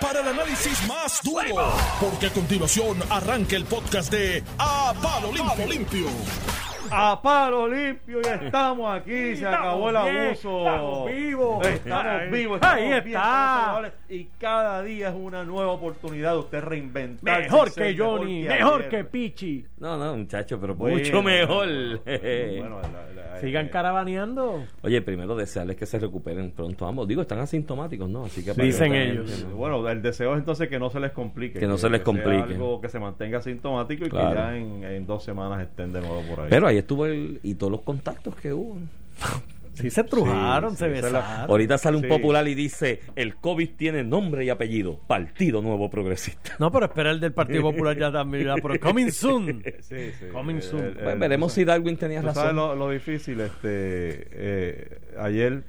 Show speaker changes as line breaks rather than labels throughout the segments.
para el análisis más duro, porque a continuación arranca el podcast de A Palo Limpio.
A palo limpio, ya estamos aquí, se acabó el abuso.
estamos vivos.
Estamos vivos.
Ahí
estamos
está.
Y cada día es una nueva oportunidad de usted reinventar.
Mejor que Johnny, mejor que Pichi.
No, no, muchacho, pero
Bueno,
mucho mejor.
Bueno, la- la-
Sigan
eh,
caravaneando.
Oye, primero desearles que se recuperen pronto ambos. Digo, están asintomáticos, ¿no? Así que
Dicen
que-
ellos.
Bueno, el deseo es entonces que no se les complique.
Que no se les
sea
complique.
algo que se mantenga asintomático y
Claro.
que ya en, en dos semanas estén de nuevo por ahí.
Pero ahí estuvo el, y todos los contactos que hubo.
Sí, se trujaron,
Sí,
se
sí,
besaron.
Ahorita sale un
Sí.
popular y dice, el COVID tiene nombre y apellido, Partido Nuevo Progresista.
No, pero espera el del Partido Popular ya también. pero coming soon.
Sí, sí.
Coming soon.
El- el-
Pues veremos si Darwin tenía
Tú sabes
razón.
lo, lo difícil, este, eh, ayer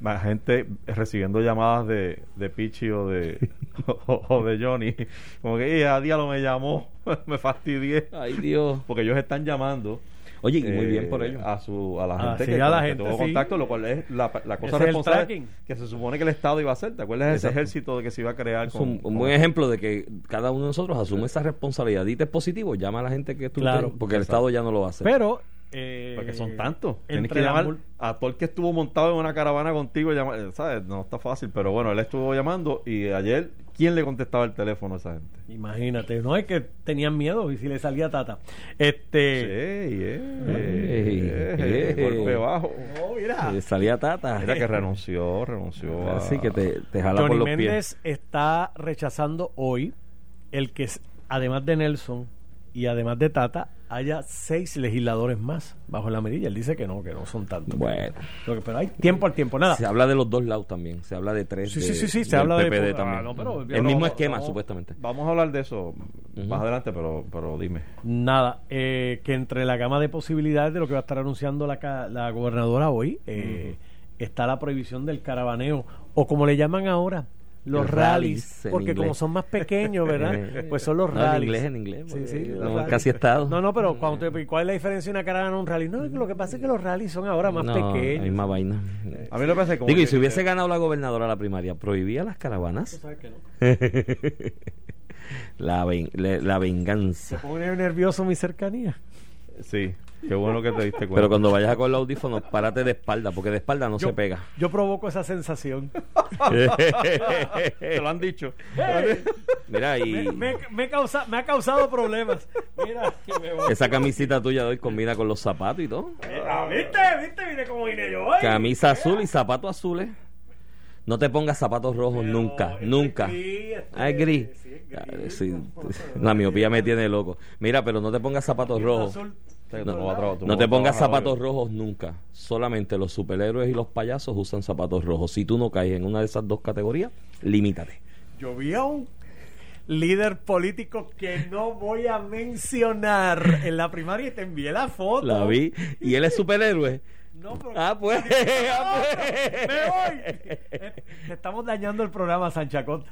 la gente recibiendo llamadas de, de Pichi o de, o, o de Johnny, como que "Eh, a diablo me llamó, me fastidié,
Ay, Dios.
porque ellos están llamando.
Oye, y muy
eh,
bien por ello.
A, su, a la
Ah,
gente
sí,
que,
a la gente,
tuvo
sí.
contacto, lo cual es la, la cosa
es
responsable que se supone que el Estado iba a hacer. ¿Te acuerdas de ese ejército de que se iba a crear?
Es
con-
un,
con-
buen ejemplo de que cada uno de nosotros asume esa responsabilidad. Dite positivo, llama a la gente que tú
Claro.
porque el Estado ya no lo va a hacer.
Pero. Eh,
Porque son tantos. Tienes que
la
llamar
mul-
a todo el que estuvo montado en una caravana contigo. eh, ¿sabes? No está fácil, pero bueno, él estuvo llamando y ayer, ¿quién le contestaba el teléfono a esa gente?
Imagínate, no es que tenían miedo y si le salía tata. Este.
Sí, golpe bajo.
Oh, mira.
Eh, salía Tata.
Mira que renunció, renunció. a-
Así que te, te jala
Johnny
por los
Méndez está rechazando hoy el que, además de Nelson y además de Tata, haya seis legisladores más bajo la mirilla. Él dice que no, que no son tantos.
Bueno.
Lo que- pero hay tiempo al tiempo, nada.
Se habla de los dos lados también. Se habla de tres.
Sí,
de-
sí, sí, sí, se habla de-
PPD
ah,
también.
no, pero-
el mismo
no,
esquema, supuestamente.
Vamos a hablar de eso más adelante, pero, pero dime.
Nada, eh, que entre la gama de posibilidades de lo que va a estar anunciando la, ca- la gobernadora hoy, eh, está la prohibición del caravaneo, o como le llaman ahora, los rallies,
rallies
porque como son más pequeños, ¿verdad? pues son los
No, en
rallies.
inglés, en inglés,
Sí, sí, los
no,
rallies.
casi estado.
No, no, pero cuando te- ¿cuál es la diferencia de una caravana a un rally? No, lo que pasa es que los rallies son ahora más
No, la
pequeños.
misma vaina.
A mí me parece como.
Digo, y
que-
si hubiese ganado la gobernadora la primaria, ¿prohibía las caravanas?
¿Sabes que no?
la, ven- la
Se
venganza.
pone nervioso mi cercanía.
Sí, qué bueno que te diste cuenta.
Pero cuando vayas a con los audífonos, párate de espalda, porque de espalda no
Yo,
se pega.
yo provoco esa sensación.
Te lo han dicho.
Mira, y
Me, me- me causa- me ha causado problemas. Mira, que me voy.
esa camisita tuya de hoy combina con los zapatos y todo.
Ah, ¿Viste? ¿Viste? Vine como vine yo hoy.
Camisa azul y zapatos azules. No te pongas zapatos rojos
Pero
nunca, nunca.
gris,
Ah, es gris.
sí, es gris.
Ah, sí, la miopía me tiene loco. Mira, pero no te pongas zapatos rojos.
Azul.
No,
No,
no va
no te pongas zapatos rojos nunca. Solamente los superhéroes y los payasos usan zapatos rojos. Si tú no caes en una de esas dos categorías, limítate.
Yo vi a un líder político que no voy a mencionar en la primaria y te envié la foto.
La vi. Y él es superhéroe.
No, pero-
Ah, pues. ah, pues.
¡Me voy! Te estamos dañando el programa, Sanchacot.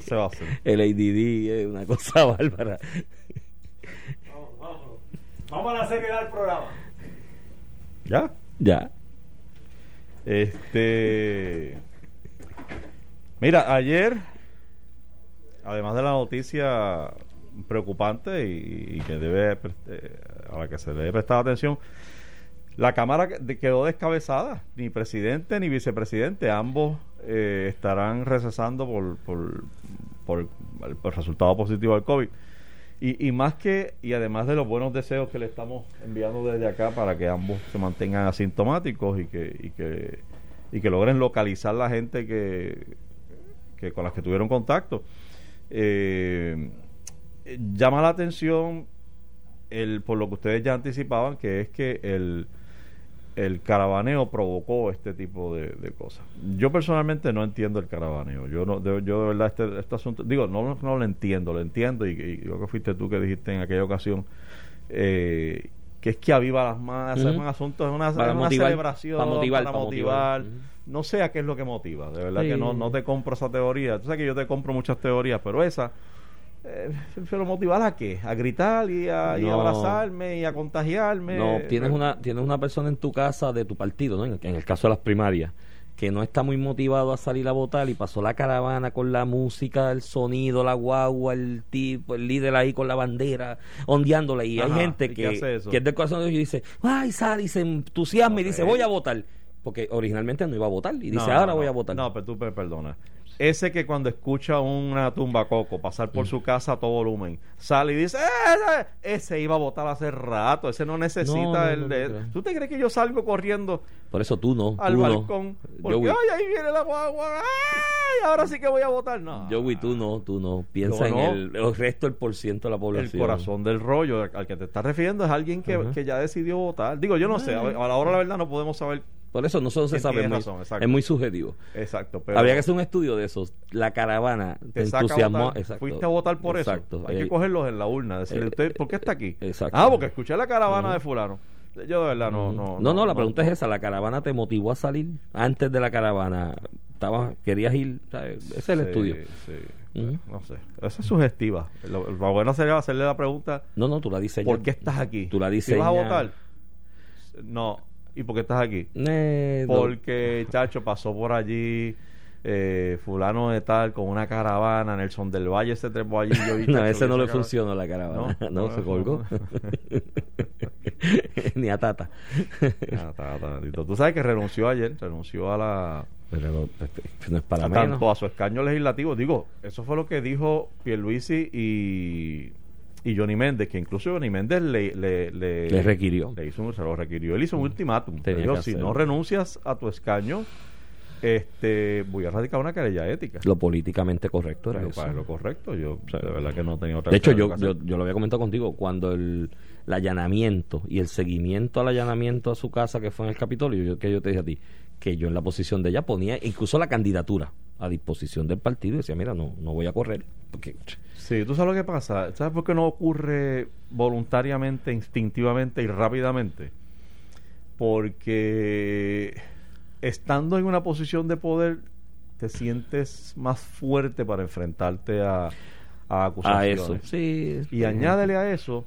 Se va a hacer.
El ADD es una cosa bárbara.
Vamos, a la seriedad del programa.
¿Ya?
Ya.
Este. Mira, ayer, además de la noticia preocupante y, y que debe eh, a la que se debe prestar atención, la Cámara quedó descabezada. Ni presidente ni vicepresidente, ambos eh, estarán recesando por, por, por el, por el resultado positivo del COVID. Y, y más que, y además de los buenos deseos que le estamos enviando desde acá para que ambos se mantengan asintomáticos y que, y que, y que logren localizar la gente que, que con las que tuvieron contacto. Eh, llama la atención el, por lo que ustedes ya anticipaban, que es que el, el caravaneo provocó este tipo de, de cosas. Yo personalmente no entiendo el caravaneo. Yo no, de, yo de verdad este, este asunto, digo, no, no lo entiendo, lo entiendo y, y creo que fuiste tú que dijiste en aquella ocasión eh, que es que aviva las masas, es
Ujú.
un asunto, es una,
Para
es una
motivar,
celebración,
para motivar,
para
para
motivar.
motivar.
No sé a qué es lo que motiva, de verdad
Sí.
que no, no te compro esa teoría. Tú sabes que yo te compro muchas teorías, pero esa eh, pero motivar a qué? A gritar y a, y a
No.
abrazarme y a contagiarme.
No, tienes una, tienes una persona en tu casa de tu partido, ¿no? En, en el caso de las primarias, que no está muy motivado a salir a votar y pasó la caravana con la música, el sonido, la guagua, el tipo, el líder ahí con la bandera, ondeándola. Y
Ajá,
hay gente
¿y qué
que, que es del corazón de Dios y dice, ay, sale y se entusiasma y dice, voy a votar. Porque originalmente no iba a votar y dice, ahora
no,
voy a votar.
No, pero tú me perdonas. Ese que cuando escucha una tumba coco pasar
Mm.
por su casa a todo volumen, sale y dice, "Eh, eh", ese iba a votar hace rato, ese no necesita
No, no,
el
no.
¿Tú te crees que yo salgo corriendo
Por eso tú no.
al
tú
balcón? Porque,
Joey,
ay, ahí viene la guagua, ay, ahora sí que voy a votar. No.
Joey, tú no, tú no. Piensa
Yo
en el, el resto del por ciento de la
El
población.
corazón del rollo al que te estás refiriendo es alguien que, que ya decidió votar. Digo, yo no sé, a a la hora la verdad no podemos saber
Por eso no se sabe. Es muy,
razón,
es muy subjetivo.
exacto. Pero
Habría que hacer un estudio de esos. La caravana te, entusiasmó.
votar.
Exacto.
Fuiste a votar por
Exacto.
eso. Hay
Eh,
que cogerlos en la urna. Decirle,
eh,
usted, ¿por qué está aquí?
exacto.
Ah, porque escuché la caravana de fulano. Yo de verdad no... No,
no, no, la pregunta es esa. ¿La caravana te motivó a salir? Antes de la caravana, estabas, ¿querías ir? ¿sabes? Ese es el
Sí,
estudio.
sí.
Ujú.
No sé. Esa es sugestiva. Lo, lo bueno sería hacerle la pregunta,
No, no, tú la diseñas.
¿por qué estás aquí?
Tú la
¿Si vas a votar? No. ¿Y por qué estás aquí?
Eh, no.
Porque, chacho, pasó por allí eh, fulano de tal con una caravana, Nelson del Valle se trepó allí. yo vi,
No,
chacho,
ese no le
cara-
funcionó la caravana.
No,
No,
no,
se colgó. Ni a Tata.
Ah, está, Tito. Tú sabes que renunció ayer, renunció a la
Pero no, no es para
a
menos.
tanto a su escaño legislativo. Digo, eso fue lo que dijo Pierluisi y, y Johnny Méndez, que incluso Johnny Méndez le, le, le,
Le requirió.
le hizo un- se lo requirió. Él hizo un ultimátum.
Tenía
Le dijo, si no renuncias a tu escaño, este voy a radicar una querella ética.
Lo políticamente correcto era
Pero
eso.
para lo correcto, yo o sea, de verdad que no tenía otra
De hecho, yo, yo, yo lo había comentado contigo, cuando el, el allanamiento y el seguimiento al allanamiento a su casa que fue en el Capitolio, yo, que yo te dije a ti, que yo en la posición de ella ponía incluso la candidatura a disposición del partido y decía, mira, no, no voy a correr, porque
Sí, tú sabes lo que pasa. ¿Sabes por qué no ocurre voluntariamente, instintivamente y rápidamente? Porque estando en una posición de poder, te sientes más fuerte para enfrentarte a, a
a
acusaciones.
eso. Sí,
Y
sí.
añádele a eso,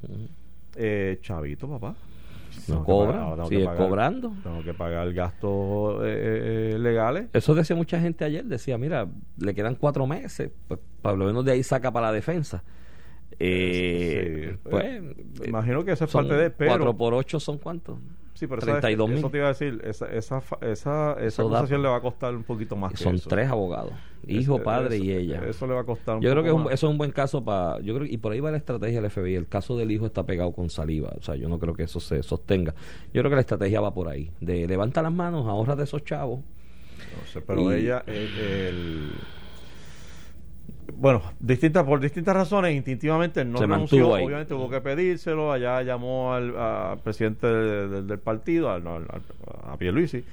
eh, chavito, papá.
No cobra,
pagar-
sigue
pagar-
cobrando.
Tengo que pagar gastos eh, eh, legales.
Eso decía mucha gente ayer, decía, mira, le quedan cuatro meses, pues por lo menos de ahí saca para la defensa. Eh,
Sí,
pues,
eh, imagino que eso es parte de, pero-
cuatro por ocho son cuántos?
Sí, pero
32
eso,
mil.
eso te iba a decir, esa, esa, esa, esa
da-
acusación le va a costar un poquito más que
Son
eso.
tres abogados, hijo,
Eso-
padre y ella.
Eso le va a costar un
Yo creo que es un- eso es un buen caso para. Yo creo y por ahí va la estrategia del FBI. El caso del hijo está pegado con saliva. O sea, yo no creo que eso se sostenga. Yo creo que la estrategia va por ahí. De levanta las manos, ahorra de esos chavos.
No sé, pero
y-
ella, el, el- bueno, distintas, por distintas razones, instintivamente no
Se
renunció. Obviamente hubo que pedírselo. Allá llamó al, al presidente del, partido, al, al- al- a Pierluisi.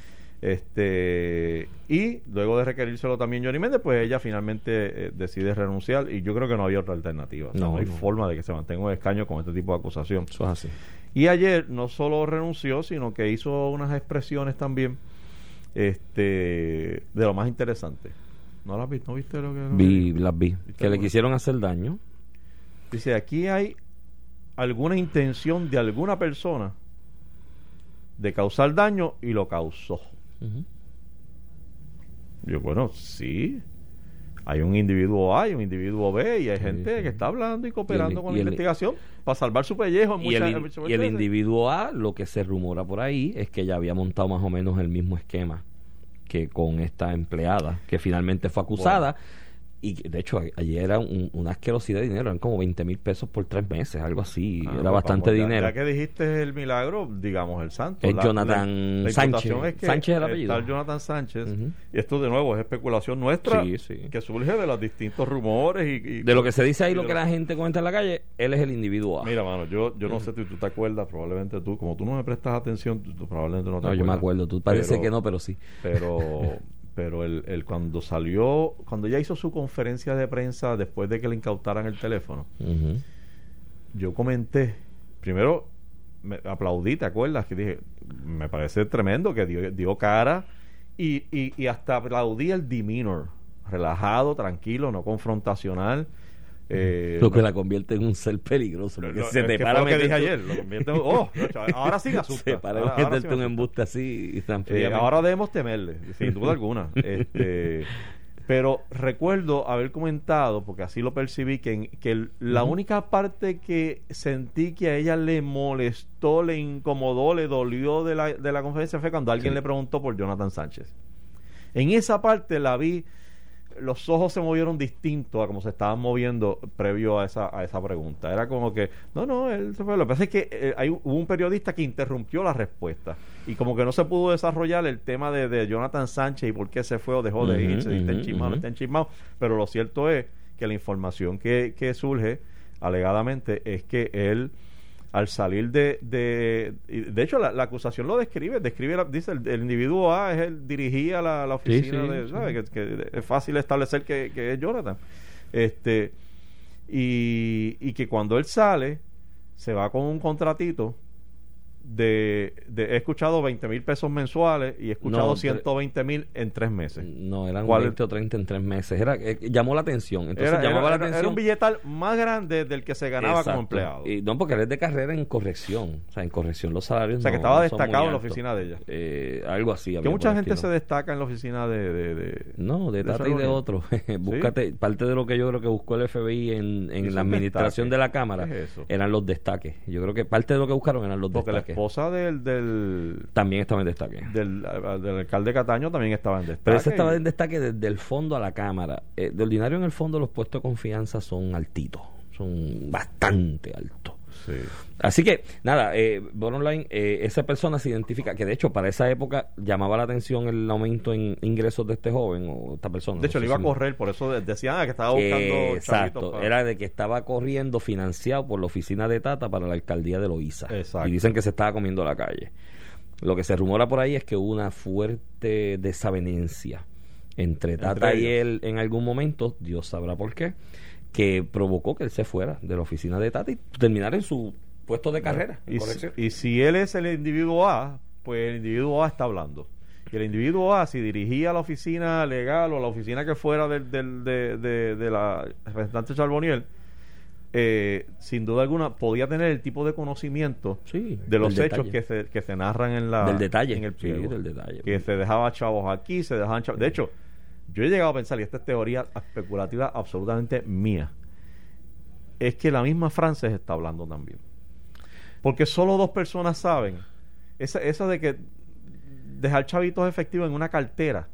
Este, y luego de requerírselo también Johnny Méndez, pues ella finalmente eh, decide renunciar. Y yo creo que no había otra alternativa. O sea, no,
No,
hay
no.
forma de que se mantenga un escaño con este tipo de acusación.
Eso es así.
Y ayer no solo renunció, sino que hizo unas expresiones también este de lo más interesante. ¿No las viste? ¿No viste lo que
Vi, las vi.
¿Viste
Que le quisieron hacer daño.
Dice, aquí hay alguna intención de alguna persona de causar daño y lo causó. Yo, bueno, sí. Hay un individuo A y un individuo B y hay
Sí,
gente
sí.
que está hablando y cooperando
Y el-
con
y
la
el-
investigación para salvar su pellejo. en
Y el,
muchas-
y el individuo A, lo que se rumora por ahí es que ya había montado más o menos el mismo esquema que con esta empleada, que finalmente fue acusada. Y de hecho, ayer era un- una asquerosidad de dinero, eran como 20 mil pesos por tres meses, algo así.
Ah,
era
pues
bastante
vamos, ya-
dinero.
Ya, que dijiste el milagro, digamos el santo.
Es Jonathan
imputación
Sánchez.
Es que
Sánchez es el apellido.
está Jonathan Sánchez. Y esto de nuevo es especulación nuestra
Sí, sí.
que surge de los distintos rumores y, y-
De lo que se dice ahí, lo que la gente comenta en la calle, él es el individuo.
Mira, mano, yo, yo no sé si tú te acuerdas, probablemente tú, como tú no me prestas atención, tú, tú probablemente no te
no, yo me acuerdo, tú parece
Pero-
que no, pero sí.
Pero, pero el, el cuando salió, cuando ella hizo su conferencia de prensa después de que le incautaran el teléfono, yo comenté, primero me aplaudí, ¿te acuerdas? Que dije, me parece tremendo que dio, dio cara y, y, y hasta aplaudí el demeanor, relajado, tranquilo, no confrontacional. Eh,
lo que
no-
la convierte en un ser peligroso. Porque
lo-
se te para
lo que dije
meterte-
ayer. Lo convierte en- oh, ahora sí me asusta.
Se para
Ahora- ahora sí
meterte un embuste así y tan
Eh, ahora debemos temerle, sin duda alguna. Este, pero recuerdo haber comentado, porque así lo percibí, que, en- que el- la única parte que sentí que a ella le molestó, le incomodó, le dolió de la, de la conferencia fue cuando alguien
Sí.
le preguntó por Jonathan Sánchez. En esa parte la vi, los ojos se movieron distintos a como se estaban moviendo previo a esa, a esa pregunta. Era como que, no, no, él se fue. Lo que pasa es que eh, hay, hubo un periodista que interrumpió la respuesta y como que no se pudo desarrollar el tema de, de Jonathan Sánchez y por qué se fue o dejó de
Ujú,
irse, si está
ujú,
enchismado
ujú.
está enchismado. Pero lo cierto es que la información que, que surge alegadamente es que él al salir de de de hecho la, la acusación lo describe describe la- dice el, el individuo A es el dirigía la, la oficina
sí,
de
sí.
¿sabe? Que, que es fácil establecer que, que es Jonathan este y, y que cuando él sale se va con un contratito de, de- he escuchado 20 mil pesos mensuales y he escuchado
No,
120 mil en tres meses
No, eran
¿Cuál-
20 o 30 en tres meses. Era, eh, llamó la atención. Entonces
era,
llamaba
era-
la
era- era
atención.
un billetal más grande del que se ganaba
Exacto.
como empleado
Y no, porque él es de carrera en corrección. O sea, en corrección los salarios.
o sea que estaba
no
destacado en la oficina de ella
Eh, algo así.
que mucha gente se destaca en la oficina de, de, de-
No, de
de
Tata y de otros. Búscate, parte de lo que yo creo que buscó el FBI en, en la administración de la Cámara eran los destaques. Yo creo que parte de lo que buscaron eran los
porque
destaques.
Esposa del del,
También estaba en destaque.
del, del alcalde Cataño también estaba en destaque
Pero ese estaba en destaque desde el fondo a la Cámara. Eh, de ordinario en el fondo los puestos de confianza son altitos. Son bastante altos.
Sí.
Así que, nada, eh, bottom line, eh, esa persona se identifica, que de hecho para esa época llamaba la atención el aumento en ingresos de este joven o esta persona.
de hecho
no
le iba a correr por eso de- decían ah, que estaba buscando
Eh, exacto,
para-
era de que estaba corriendo financiado por la oficina de Tata para la alcaldía de Loíza.
Exacto.
Y dicen que se estaba comiendo la calle. Lo que se rumora por ahí es que hubo una fuerte desavenencia entre Tata y él en algún momento, Dios sabrá por qué, que provocó que él se fuera de la oficina de Tata y terminara en su puesto de carrera.
y, si,
corrección.
y si él es el individuo A pues el individuo A está hablando y el individuo A si dirigía la oficina legal o la oficina que fuera del, del- de, de- de la representante Charboniel eh, sin duda alguna podía tener el tipo de conocimiento
Sí,
de los hechos que se, que se narran en la
Del detalle,
en el
sí,
pliego.
del detalle.
que se dejaba chavos aquí se dejaban chavos de hecho yo he llegado a pensar y esta es teoría especulativa absolutamente mía es que la misma Frances está hablando también porque solo dos personas saben esa, esa de que dejar chavitos efectivos en una cartera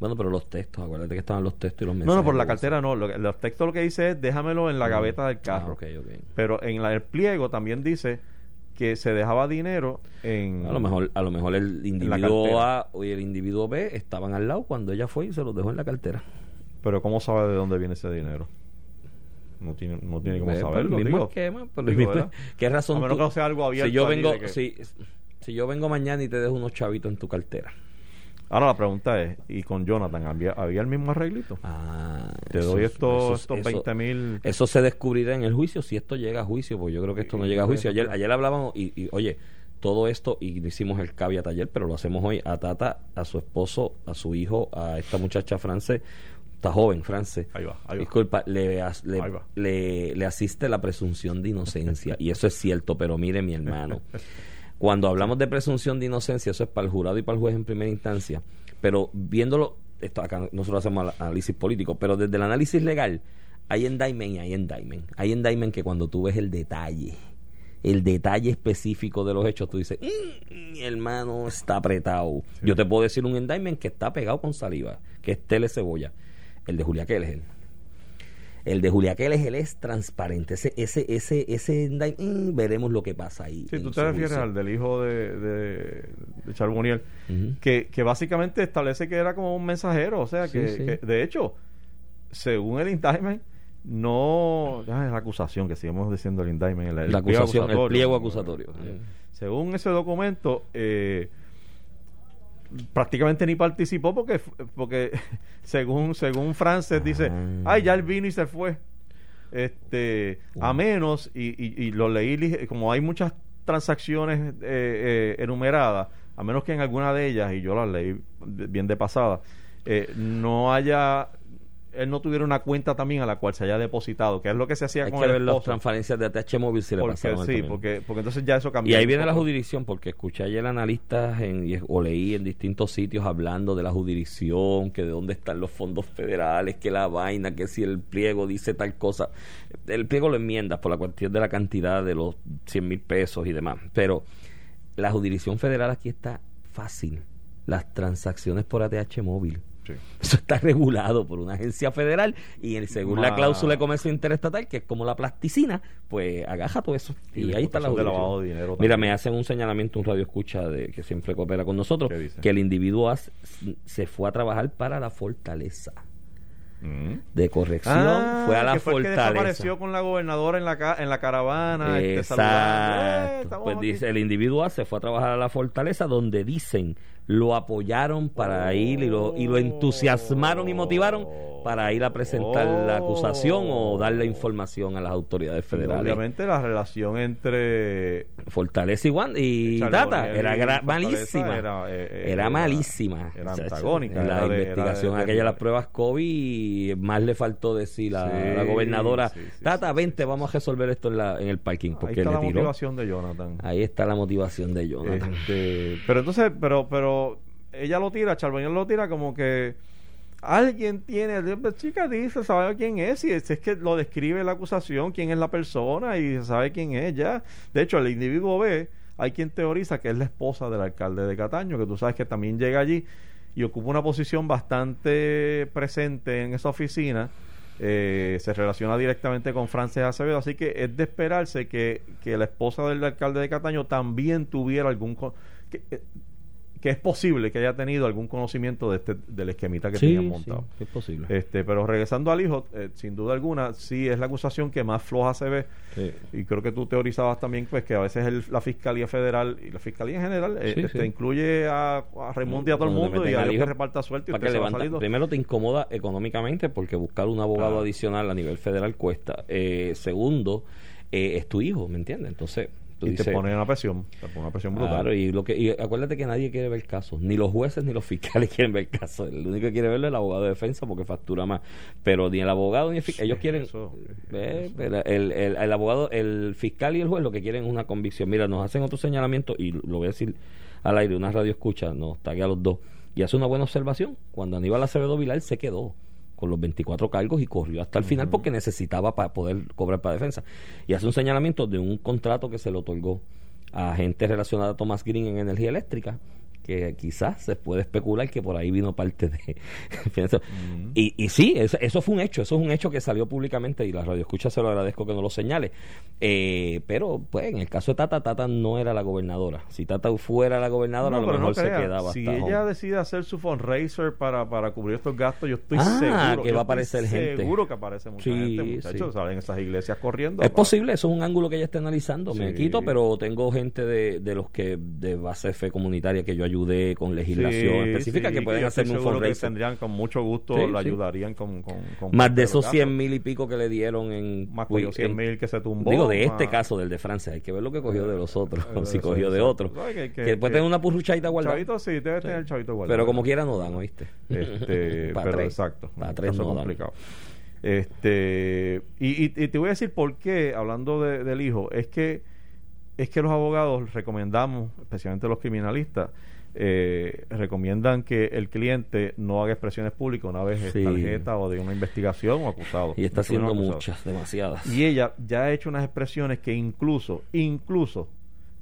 Bueno, pero los textos, acuérdate que estaban los textos y los
no
mensajes.
no por la cartera no lo que- los textos lo que dice es déjamelo en la
Mm.
gaveta del
Ah,
carro
ok, ok.
pero en la- el pliego también dice que se dejaba dinero en
A lo mejor, a lo mejor el individuo. A y el individuo B estaban al lado cuando ella fue y se los dejó en la cartera.
Pero ¿cómo sabe de dónde viene ese dinero? No tiene, no tiene cómo saberlo.
el mismo esquema, el
Digo,
mismo-
¿verdad?
¿Qué razón
A menos
tú-
que sea algo abierto
si yo vengo
que-
si, si yo vengo mañana y te dejo unos chavitos en tu cartera
Ahora la pregunta es, ¿y con Jonathan había, había el mismo arreglito?
ah,
Te
eso-
doy estos,
eso-
estos
eso-
20 mil...
eso se descubrirá en el juicio si esto llega a juicio porque yo creo que esto no llega a juicio ayer ayer hablábamos y, y, oye todo esto y hicimos el caveat ayer pero lo hacemos hoy a Tata a su esposo a su hijo a esta muchacha France está joven France
Ahí va, ahí va.
Disculpa, le, as- le,
Ahí va.
le- le asiste la presunción de inocencia. y eso es cierto, pero mire, mi hermano. Cuando hablamos de presunción de inocencia, eso es para el jurado y para el juez en primera instancia. Pero viéndolo, esto acá nosotros hacemos análisis político, pero desde el análisis legal, hay endictment y hay endictment. Hay endictment que cuando tú ves el detalle, el detalle específico de los hechos, tú dices, "Mm, mi hermano está apretado. Yo te puedo decir un endictment que está pegado con saliva, que es tele cebolla. El de Julia Keller. El de Julia Keller él es transparente. Ese, ese, ese, ese mm, veremos lo que pasa ahí.
Sí, tú te refieres al del hijo de, de, de que, que básicamente establece que era como un mensajero, o sea,
Sí,
que,
sí.
que, de hecho, según el indictment, no... ah, es la acusación, que sigamos diciendo el indictment. El, el
La
pliego
acusación, el
acusatorio.
pliego acusatorio.
Según ese documento, eh, prácticamente ni participó porque porque según según Frances dice
Ah.
ay ya él vino y se fue este a menos y, y, y lo leí como hay muchas transacciones eh, eh, enumeradas a menos que en alguna de ellas y yo las leí bien de pasada eh, no haya él no tuviera una cuenta también a la cual se haya depositado, que es lo que se hacía
Hay
con
que
el
ver las transferencias de ATH móvil si le
Porque,
él
sí, porque, porque entonces ya eso cambió.
Y ahí viene la jurisdicción, porque escuché ayer analistas en, o leí en distintos sitios hablando de la jurisdicción, que de dónde están los fondos federales, que la vaina, que si el pliego dice tal cosa. El pliego lo enmiendas por la cuestión de la cantidad de los 100 mil pesos y demás. Pero la jurisdicción federal aquí está fácil. Las transacciones por ATH móvil.
Sí.
Eso está regulado por una agencia federal y el- según la cláusula de comercio interestatal, que es como la plasticina, pues agaja todo eso. Y,
Y
ahí está la
de
jurisdicción.
lavado de dinero
Mira, me hacen un señalamiento, un radio escucha de, que siempre coopera con nosotros, que el individuo has- se fue a trabajar para la fortaleza
Mm.
de corrección,
Ah,
fue a la
que fue el que
fortaleza.
desapareció con la gobernadora en la, ca- en la caravana. este. Eh,
Exacto.
estamos
Pues dice, el individuo A se fue a trabajar a la fortaleza donde dicen lo apoyaron para ir y lo, y lo entusiasmaron y motivaron para ir a presentar la acusación o dar la información a las autoridades federales.
Obviamente la relación entre
Fortaleza y, Wan- y
Bonnier
era malísima.
era, eh, eh,
Era
era-
malísima.
era antagónica,
en La
de-
investigación
de-
aquella,
de-
las pruebas COVID, y más le faltó decir a
Sí,
la gobernadora,
sí, sí,
Tata, vente, vamos a resolver esto en, la, en el parking.
Ahí
Porque
está
le
la
tiró.
motivación de Jonathan.
Ahí está la motivación de Jonathan.
Este, pero entonces, pero, pero ella lo tira, Charbonnier lo tira como que alguien tiene, chica dice, sabe quién es, y es, que lo describe la acusación, quién es la persona y sabe quién es ya. De hecho, el individuo ve, hay quien teoriza que es la esposa del alcalde de Cataño, que tú sabes que también llega allí y ocupa una posición bastante presente en esa oficina. eh, se relaciona directamente con Frances Acevedo, así que es de esperarse que, que la esposa del alcalde de Cataño también tuviera algún... Que, eh, que es posible que haya tenido algún conocimiento de este, del esquemita que tenían montado.
es posible.
Este, pero regresando al hijo, eh, sin duda alguna, sí es la acusación que más floja se ve.
Sí.
Y creo que tú teorizabas también pues que a veces el- la Fiscalía Federal y la Fiscalía en general eh,
Sí,
este,
sí.
incluye a, a y a todo el mundo y a que reparta suerte y usted
que
se va
primero te incomoda económicamente porque buscar un abogado adicional a nivel federal cuesta. Eh, segundo, eh, es tu hijo, ¿me entiendes? Entonces, tú
y
dices,
te pone una presión, te pone una presión brutal.
Claro, y, lo que, y acuérdate que nadie quiere ver casos, ni los jueces ni los fiscales quieren ver casos. El único que quiere verlo es el abogado de defensa porque factura más. Pero ni el abogado ni el fiscal, ellos quieren.
eso,
eh,
eso.
pero el, el- el abogado, el fiscal y el juez lo que quieren es una convicción. Mira, nos hacen otro señalamiento y lo voy a decir al aire, una radio escucha, nos taguea a los dos y hace una buena observación. Cuando Aníbal Acevedo Vilar se quedó con los 24 cargos y corrió hasta el final porque necesitaba para poder cobrar para defensa. Y hace un señalamiento de un contrato que se le otorgó a gente relacionada a Thomas Green en energía eléctrica que quizás se puede especular que por ahí vino parte de y, y sí, eso, eso fue un hecho, eso es un hecho que salió públicamente y la radio escucha se lo agradezco que no lo señale Eh, pero pues en el caso de Tata, Tata no era la gobernadora si Tata fuera la gobernadora
No,
a lo
no
mejor se quedaba
si
hasta
ella
home.
decide hacer su fundraiser para, para cubrir estos gastos, yo estoy
Ah,
seguro
que va a aparecer gente.
Seguro que aparece mucha
Sí,
gente, muchachos,
sí.
salen esas iglesias corriendo.
Es posible, eso es un ángulo que ella está analizando. Me quito, pero tengo gente de, de los que de base fe comunitaria que yo ayudé con legislación
Sí,
específica
sí,
que pueden hacerme un
seguro que
fundraiser.
tendrían con mucho gusto,
Sí, sí.
ayudarían con, con, con
Más de esos
gastos.
100 mil y pico que le dieron en...
Más que los 100
en-
mil que se tumbó.
Digo, de este
más-
caso, del de Francia. Hay que ver lo que cogió de los otros. Si cogió de otros.
Que-
Que, después tener una purruchadita guardada.
Chavito sí, debe tener el chavito guardado.
Pero como quiera no dan, ¿oíste?
Este,
Pa'
pero
tres.
exacto.
Pa'
un
tres no dan.
Este, y, y- y te voy a decir por qué, hablando de- del hijo, es que es que los abogados recomendamos, especialmente los criminalistas, eh, recomiendan que el cliente no haga expresiones públicas una vez es
Sí.
tarjeta o de una investigación o acusado.
Y está haciendo muchas, demasiadas.
Y ella ya ha hecho unas expresiones que incluso, incluso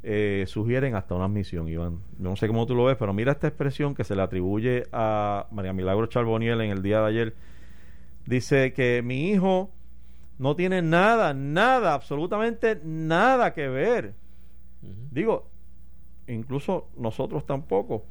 eh, sugieren hasta una admisión, Iván. Yo no sé cómo tú lo ves, pero mira esta expresión que se le atribuye a María Milagro Charboniel en el día de ayer. Dice que mi hijo no tiene nada, nada, absolutamente nada que ver. Digo, incluso nosotros tampoco.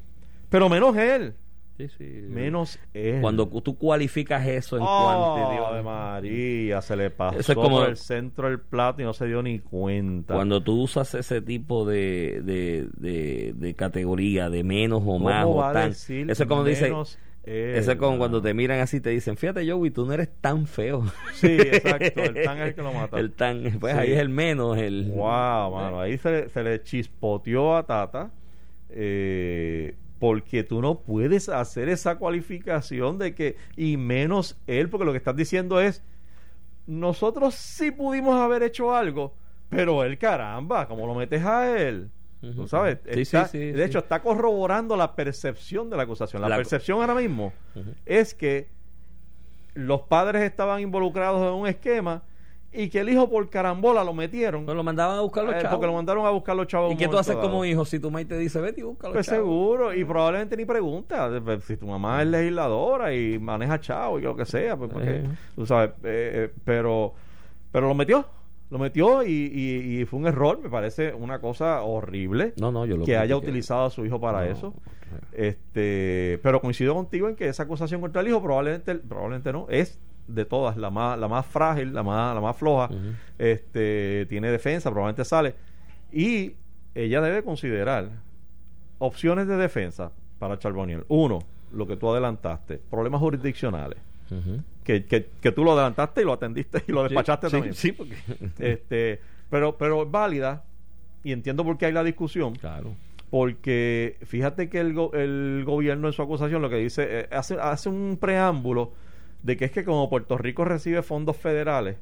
Pero menos él.
Sí, sí.
Menos él.
Cuando cu- tú cualificas eso en
Oh,
cuanto
Ave María, se le pasó
Eso es como-
por el centro del plato y no se dio ni cuenta.
Cuando tú usas ese tipo de, de, de, de categoría, de menos o
¿Cómo
más o
decir
Eso es como dice.
Él,
Eso es como cuando te miran así y te dicen, fíjate Joey, tú no eres tan feo.
Sí, exacto, el tan es el que lo mata.
El tan, pues
Sí.
ahí es el menos, el...
Wow, mano, ahí se, le- se le chispoteó a Tata. eh, porque tú no puedes hacer esa cualificación de que, y menos él, porque lo que estás diciendo es, nosotros sí pudimos haber hecho algo, pero él, caramba, como lo metes a él? Tú sabes,
Sí,
Está-
sí, sí,
de hecho está corroborando la percepción de la acusación. La,
La-
percepción ahora mismo es que los padres estaban involucrados en un esquema y que el hijo por carambola lo metieron
Pues lo mandaban a buscar los
eh,
chavos.
porque lo mandaron a buscar los chavos.
¿Y qué tú haces como hijo si tu madre te dice, vete y busca los
Pues
chavos"?
seguro, y probablemente ni pregunta. de- Si tu mamá es legisladora y maneja chavo y lo que sea, pues porque,
Eh.
tú sabes, eh, eh, pero, pero lo metió, lo metió y, y- y fue un error, me parece una cosa horrible
No, no, yo lo
que haya utilizado a su hijo para
No.
eso. Este, pero coincido contigo en que esa acusación contra el hijo probablemente, probablemente no, es de todas la más, la más frágil, la más, la más floja. Este, tiene defensa, probablemente sale. Y ella debe considerar opciones de defensa para Charboniel. Uno, lo que tú adelantaste, problemas jurisdiccionales. Que, que, que tú lo adelantaste y lo atendiste y lo despachaste
sí,
también.
Sí, porque...
Este, pero, pero es válida y entiendo por qué hay la discusión.
claro.
Porque fíjate que el, go- el gobierno en su acusación lo que dice, eh, hace, hace un preámbulo de que es que como Puerto Rico recibe fondos federales,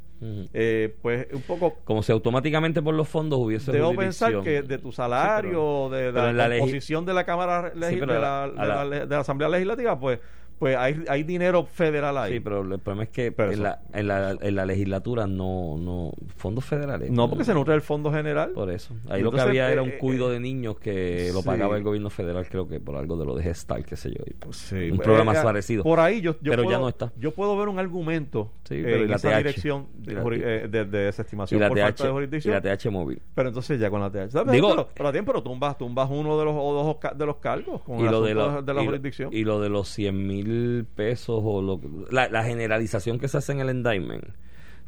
eh, pues un poco
Como si automáticamente por los fondos hubiese
debo pensar que de tu salario, de
pero
la composición de la Cámara
Sí,
de, la, de
la
Asamblea Legislativa, pues pues hay, hay dinero federal ahí.
Sí, pero el problema es que
Pero
en
eso-
la, en, la, en la legislatura no, no fondos federales.
no porque se nutre el Fondo General.
Por eso. Ahí lo que
Entonces,
había era
eh,
un
eh,
cuido de niños que lo
sí.
pagaba el gobierno federal, creo que por algo de lo de Gestal, qué sé yo. y pues,
Sí,
un
pues,
programa
eh,
parecido.
Por ahí yo, yo
Pero
puedo,
ya no está.
Yo puedo ver un argumento
Sí,
eh,
y
en
la
esa
TH,
dirección de,
y la
eh, de- de
y
desestimación
la,
por falta de
TH, y
jurisdicción.
la TH móvil.
Pero entonces ya con la TH. ¿sabes?
Digo-
pero, pero, pero tumbas, tumbas uno de los, o dos de los cargos con
y lo de, lo-
de la
y lo-
jurisdicción.
y lo de los 100 mil pesos o lo que- la, la generalización que se hace en el indictment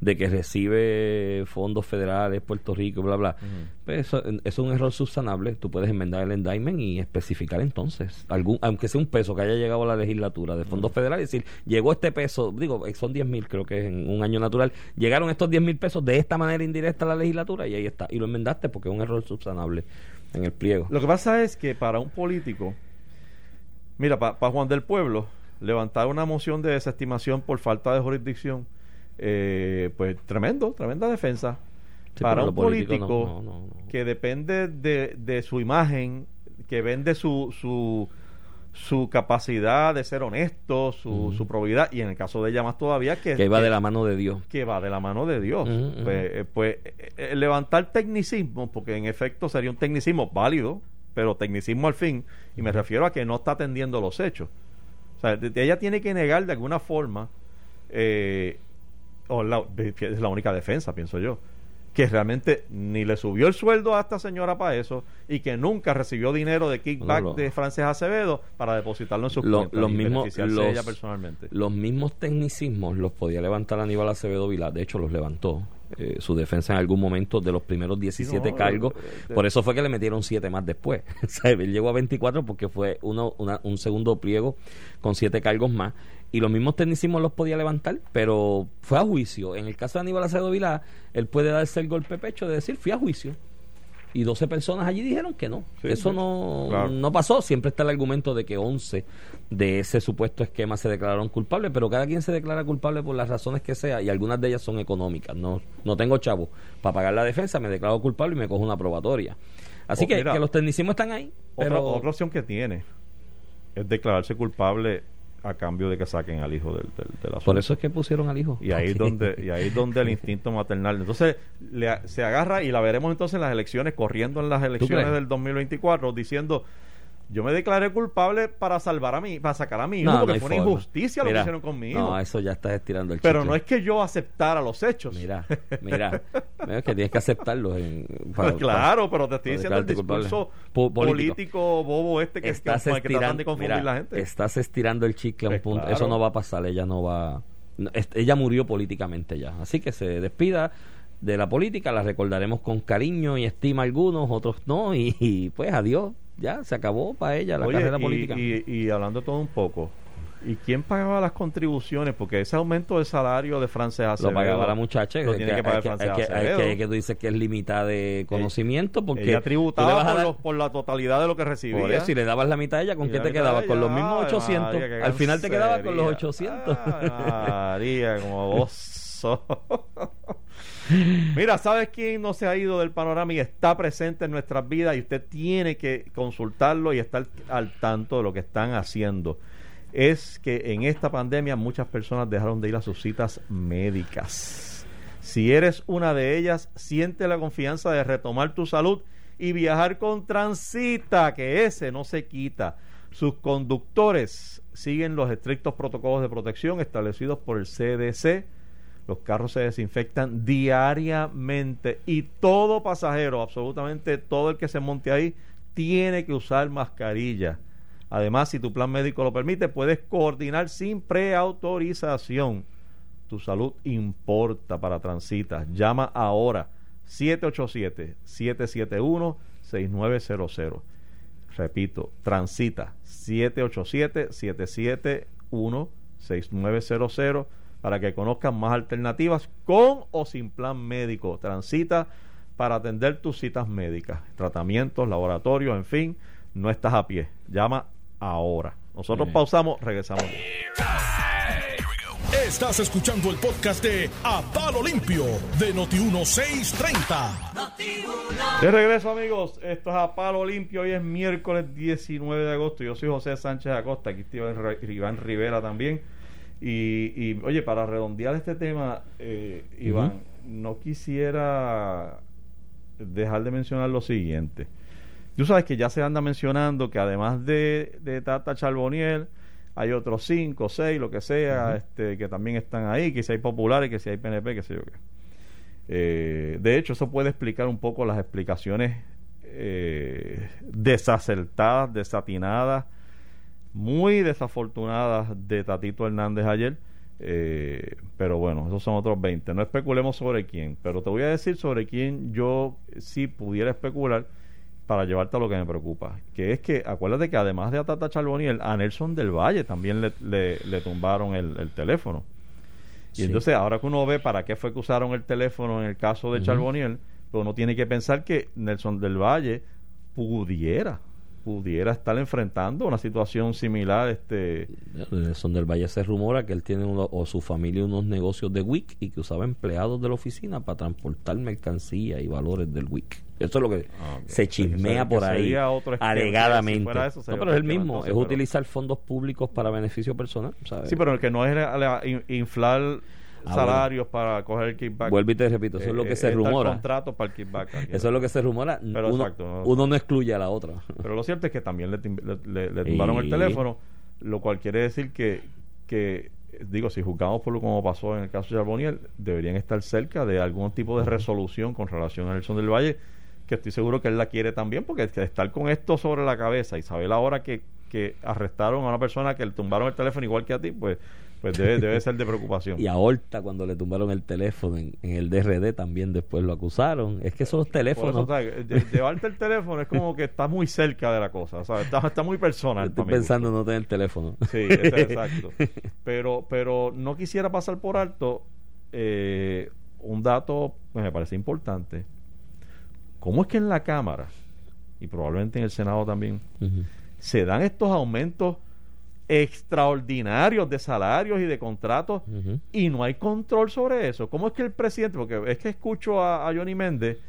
de que recibe fondos federales Puerto Rico bla bla pues eso, eso es un error subsanable. Tú puedes enmendar el indictment y especificar entonces algún aunque sea un peso que haya llegado a la legislatura de fondos federales es decir llegó este peso digo son 10 mil creo que es en un año natural llegaron estos 10 mil pesos de esta manera indirecta a la legislatura y ahí está y lo enmendaste porque es un error subsanable en el pliego.
Lo que pasa es que para un político, mira, para Juan del Pueblo, levantar una moción de desestimación por falta de jurisdicción, eh, pues tremendo, tremenda defensa.
Sí,
para un
político
político
no, no, no, no.
que depende de, de su imagen, que vende su, su, su capacidad de ser honesto, su,
Ujú.
su probidad, y en el caso de ella más todavía, que,
que va
que-
de la mano de Dios
que va de la mano de Dios. Pues, eh, pues, eh, eh, levantar tecnicismo, porque en efecto sería un tecnicismo válido, pero tecnicismo al fin, y me refiero a que no está atendiendo los hechos. O sea, ella tiene que negar de alguna forma, eh, o la, es la única defensa, pienso yo, que realmente ni le subió el sueldo a esta señora para eso y que nunca recibió dinero de kickback
No,
de Frances Acevedo para depositarlo en sus
Lo-
cuentas
los
y
mismos-
beneficiarse
los-
ella personalmente.
Los mismos tecnicismos los podía levantar Aníbal Acevedo Vilá, de hecho los levantó. Eh, su defensa en algún momento de los primeros 17
no,
cargos,
eh,
por eso fue que le metieron 7 más después. O sea, él llegó a 24 porque fue uno, una- un segundo pliego con 7 cargos más. Y los mismos tecnicismos los podía levantar, pero fue a juicio. En el caso de Aníbal Acevedo Vilá, él puede darse el golpe pecho de decir, fui a juicio. Y 12 personas allí dijeron que no.
Sí,
Eso no,
Claro.
no pasó. Siempre está el argumento de que 11 de ese supuesto esquema se declararon culpables, pero cada quien se declara culpable por las razones que sea y algunas de ellas son económicas. No, no tengo chavo para pagar la defensa, me declaro culpable y me cojo una probatoria. Así
Oh,
que,
mira.
que los tecnicismos están ahí.
Otra opción que tiene es declararse culpable a cambio de que saquen al hijo del, del, del asunto.
por eso es que pusieron al hijo.
y ahí es donde y ahí donde el instinto maternal entonces le se agarra y la veremos entonces en las elecciones corriendo en las elecciones del 2024 diciendo yo me declaré culpable para salvar a mí para sacar a mi hijo
No,
porque fue una injusticia lo que hicieron conmigo
No, eso ya estás estirando el
pero
chicle.
no es que yo aceptara los hechos
Mira, mira, mira, es que tienes que aceptarlo. En, para-
Pues claro pero te estoy diciendo el discurso
Po-
político. bobo este que,
estás
que, con el que tratan de confundir
mira,
la gente
estás estirando el chicle a un
Pues
punto.
claro.
Eso no va a pasar, ella no va. no, es- ella murió políticamente ya. Así que se despida de la política, la recordaremos con cariño y estima algunos, otros no, y, y, pues adiós. Ya se acabó para ella la
Oye,
carrera
y,
política.
y- y hablando todo un poco, ¿Y quién pagaba las contribuciones? Porque ese aumento de salario de Frances
Lo
Acevedo
pagaba la muchacha.
Lo tiene que pagar
que,
Frances
hay que,
Acevedo.
que- que tú dices que es limitada de conocimiento porque
Ella tributaba por,
dar-
los- por la totalidad de lo que recibía.
por eso, si le dabas la mitad a ella, ¿con qué te quedabas? Con los mismos
ay,
800.
María, qué
Al final te quedabas con los
cansería.
800.
Ay, María, como oso. Mira, ¿sabes quién no se ha ido del panorama y está presente en nuestras vidas? Y usted tiene que consultarlo y estar al tanto de lo que están haciendo. Es que en esta pandemia muchas personas dejaron de ir a sus citas médicas. Si eres una de ellas, siente la confianza de retomar tu salud y viajar con Transita, que ese no se quita. Sus conductores siguen los estrictos protocolos de protección establecidos por el CDC. Los carros se desinfectan diariamente y todo pasajero, absolutamente todo el que se monte ahí, tiene que usar mascarilla. Además, si tu plan médico lo permite, puedes coordinar sin preautorización. Tu salud importa para Transita. Llama ahora 787-771-6900. Repito, Transita 787-771-6900 para que conozcan más alternativas con o sin plan médico. Transita para atender tus citas médicas, tratamientos, laboratorios, en fin, no estás a pie. Llama ahora. Nosotros
Bien.
pausamos, regresamos.
Estás escuchando el podcast de A Palo Limpio de Noti1630.
De regreso, amigos. Esto es a palo limpio. Hoy es miércoles 19 de agosto. Yo soy José Sánchez Acosta. Aquí está Iván Rivera también. Y, y, oye, para redondear este tema, eh, Iván, no quisiera dejar de mencionar lo siguiente. Tú sabes que ya se anda mencionando que además de, de Tata Charboniel, hay otros cinco, seis, lo que sea, este, que también están ahí, que si hay populares, que si hay PNP, que sé yo qué. Eh, de hecho, eso puede explicar un poco las explicaciones eh, desacertadas, desatinadas, muy desafortunadas de Tatito Hernández ayer. Eh, pero bueno, esos son otros 20. No especulemos sobre quién, pero te voy a decir sobre quién yo sí pudiera especular para llevarte a lo que me preocupa. Que es que, acuérdate que además de a Tata Charboniel, a Nelson del Valle también le, le- le tumbaron el, el teléfono. Y
Sí.
entonces, ahora que uno ve para qué fue que usaron el teléfono en el caso de
Ujú.
Charboniel, pues uno tiene que pensar que Nelson del Valle pudiera, pudiera estar enfrentando una situación similar. este
Nelson del Valle se rumora que él tiene uno- o su familia unos negocios de WIC y que usaba empleados de la oficina para transportar mercancía y valores del WIC. Eso es lo que
Ah,
se chismea
que
por ahí alegadamente.
Si fuera eso,
no, pero es el mismo,
entonces,
es
pero-
utilizar fondos públicos para beneficio personal. ¿sabes?
Sí, pero el que no es la- la- in- inflar
Ah,
salarios para coger el kickback.
Vuelvo y te repito, eso es lo que se
dar
rumora.
contratos para el kickback. aquí.
Eso es lo que se rumora.
Pero
uno,
exacto, no-
uno no excluye a la otra.
Pero lo cierto es que también le, tim- le- le- le tumbaron el teléfono, lo cual quiere decir que, que digo, si juzgamos por lo como pasó en el caso de Charboniel, deberían estar cerca de algún tipo de resolución con relación a Nelson del Valle, que estoy seguro que él la quiere también, porque es que estar con esto sobre la cabeza y saber ahora que, que arrestaron a una persona que le tumbaron el teléfono igual que a ti, pues, pues debe, debe ser de preocupación.
Y a Horta, cuando le tumbaron el teléfono en, en el DRD, también después lo acusaron. Es que esos teléfonos.
eso. Lle- llevarte el teléfono es como que está muy cerca de la cosa, ¿sabes? Está, está muy personal.
Estoy pensando en no tener teléfono.
Sí, es exacto. Pero, pero no quisiera pasar por alto eh, un dato que me parece importante. ¿Cómo es que en la Cámara, y probablemente en el Senado también, se dan estos aumentos extraordinarios de salarios y de contratos y no hay control sobre eso? ¿Cómo es que el presidente, porque es que escucho a, a Johnny Méndez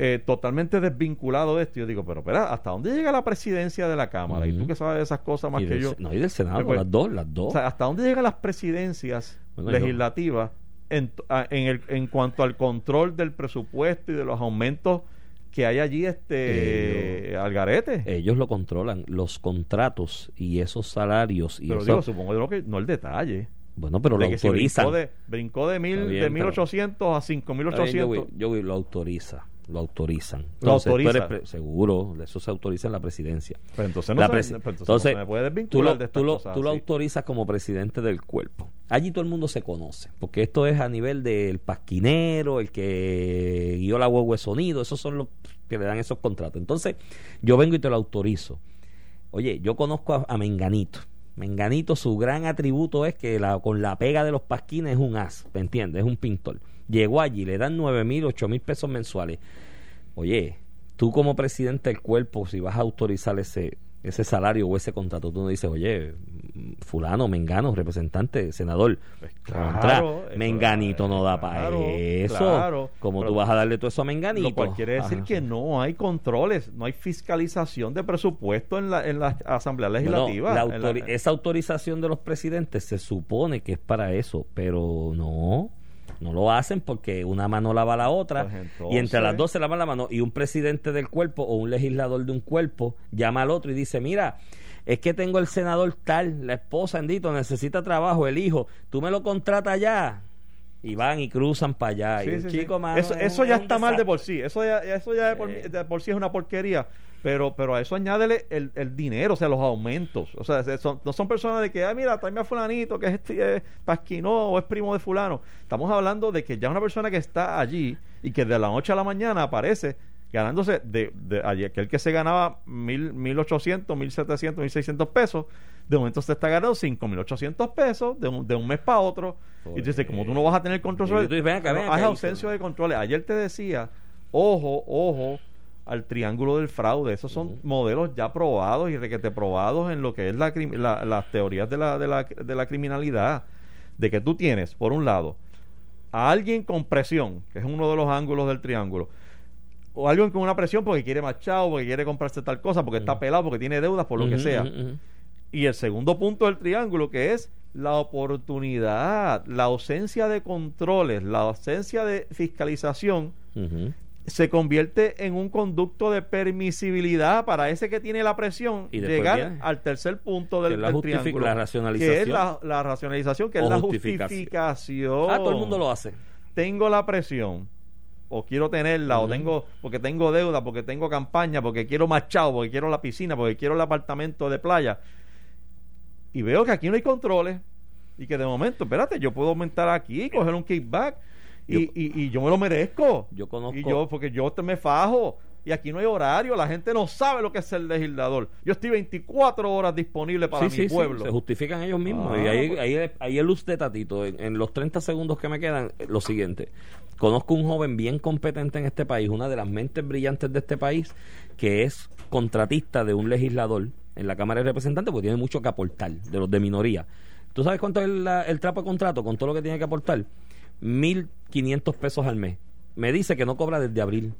eh, totalmente desvinculado de esto, yo digo, pero espera, ¿hasta dónde llega la presidencia de la Cámara? Y tú que sabes de esas cosas más
Y
que
del,
yo.
no, y del Senado,
Pues,
las dos, las dos.
O sea, ¿hasta dónde llegan las presidencias
Bueno, yo-
legislativas en, en, el, en cuanto al control del presupuesto y de los aumentos que hay allí este al garete?
Ellos lo controlan, los contratos y esos salarios. Y
pero
eso-
digo, supongo yo que no el detalle.
bueno, pero lo
que si
autorizan.
brincó de, brincó de, mil,
bien,
de
pero-
1800 a
Está bien,
5800.
Joey, Joey, lo autoriza, lo autorizan.
Lo
Entonces,
autoriza.
pre- seguro, eso se autoriza en la presidencia.
Pero entonces no,
La
se,
presi-
entonces
entonces,
no se me puede
Tú
desvincular
lo,
de estas
tú lo-
cosas
tú lo
así.
autorizas como presidente del cuerpo. Allí todo el mundo se conoce, porque esto es a nivel del pasquinero, el que guió la huevo de sonido, esos son los que le dan esos contratos. Entonces, yo vengo y te lo autorizo. Oye, yo conozco a, a Menganito, Menganito, su gran atributo es que la, con la pega de los pasquines es un as, ¿me entiendes? Es un pintor. Llegó allí, le dan nueve mil, ocho mil pesos mensuales. Oye, tú como presidente del cuerpo, si vas a autorizar ese, ese salario o ese contrato, tú no dices, oye, fulano, mengano, representante, senador,
Pues
contra,
claro, eso-
menganito no da para
claro,
eso.
claro.
como tú vas a darle todo eso a menganito?
Lo cual quiere decir
Ajá.
que no hay controles, no hay fiscalización de presupuesto en la, en la Asamblea
no,
Legislativa.
la esa autorización de los presidentes se supone que es para eso, pero no, no lo hacen porque una mano lava la otra
Pues
y entre las dos se lavan la mano y un presidente del cuerpo o un legislador de un cuerpo llama al otro y dice, mira, es que tengo el senador tal, la esposa, Endito, necesita trabajo, el hijo, tú me lo contratas ya. Y van y cruzan para allá. y
Sí,
el
sí, sí.
chico, mano,
eso,
es
eso ya está mal de por sí. Eso ya, eso ya de, por,
Eh.
de por sí es una porquería. Pero, pero a eso añádele el, el dinero, o sea, los aumentos. O sea, se- son- no son personas de que, ah, mira, tráeme a fulanito, que es este, eh, pasquinó o es primo de fulano. Estamos hablando de que ya una persona que está allí y que de la noche a la mañana aparece ganándose de, de aquel que se ganaba mil, mil ochocientos, mil setecientos, mil seiscientos pesos, de momento se está ganando cinco mil ochocientos pesos de un, de un mes para otro. Y tú dices, como tú no vas a tener control no, hay ausencia de controles. Ayer te decía, ojo, ojo al triángulo del fraude. Esos son modelos ya probados y requete probados en lo que es la, las teorías de la, de, la, de la criminalidad. De que tú tienes, por un lado, a alguien con presión, que es uno de los ángulos del triángulo, o alguien con una presión porque quiere más chavo, porque quiere comprarse tal cosa, porque está pelado, porque tiene deudas, por lo que sea. Y el segundo punto del triángulo, que es la oportunidad, la ausencia de controles, la ausencia de fiscalización. Se convierte en un conducto de permisibilidad para ese que tiene la presión
Y
llegar
viene-
al tercer punto
que
del,
la
del triángulo,
la
que
racionalización.
es la, la racionalización, que es la
justificación.
justificación.
Ah, todo el mundo lo hace.
Tengo la presión o quiero tenerla o tengo porque tengo deuda, porque tengo campaña, porque quiero más chavo, porque quiero la piscina, porque quiero el apartamento de playa. Y veo que aquí no hay controles y que de momento, espérate, yo puedo aumentar aquí, coger un kickback y,
Yo-
y, y yo me lo merezco.
Yo conozco-
Y yo, porque yo te me fajo. Y aquí no hay horario, la gente no sabe lo que es ser legislador. Yo estoy 24 horas disponible para
Sí,
mi
sí, sí,
pueblo.
se justifican ellos mismos.
Ah,
y ahí,
pues.
ahí, ahí es luz de tatito. En, en los 30 segundos que me quedan, eh, lo siguiente. Conozco un joven bien competente en este país, una de las mentes brillantes de este país, que es contratista de un legislador en la Cámara de Representantes, porque tiene mucho que aportar, de los de minoría. ¿Tú sabes cuánto es el, el trapo de contrato con todo lo que tiene que aportar? 1.500 pesos al mes. Me dice que no cobra desde abril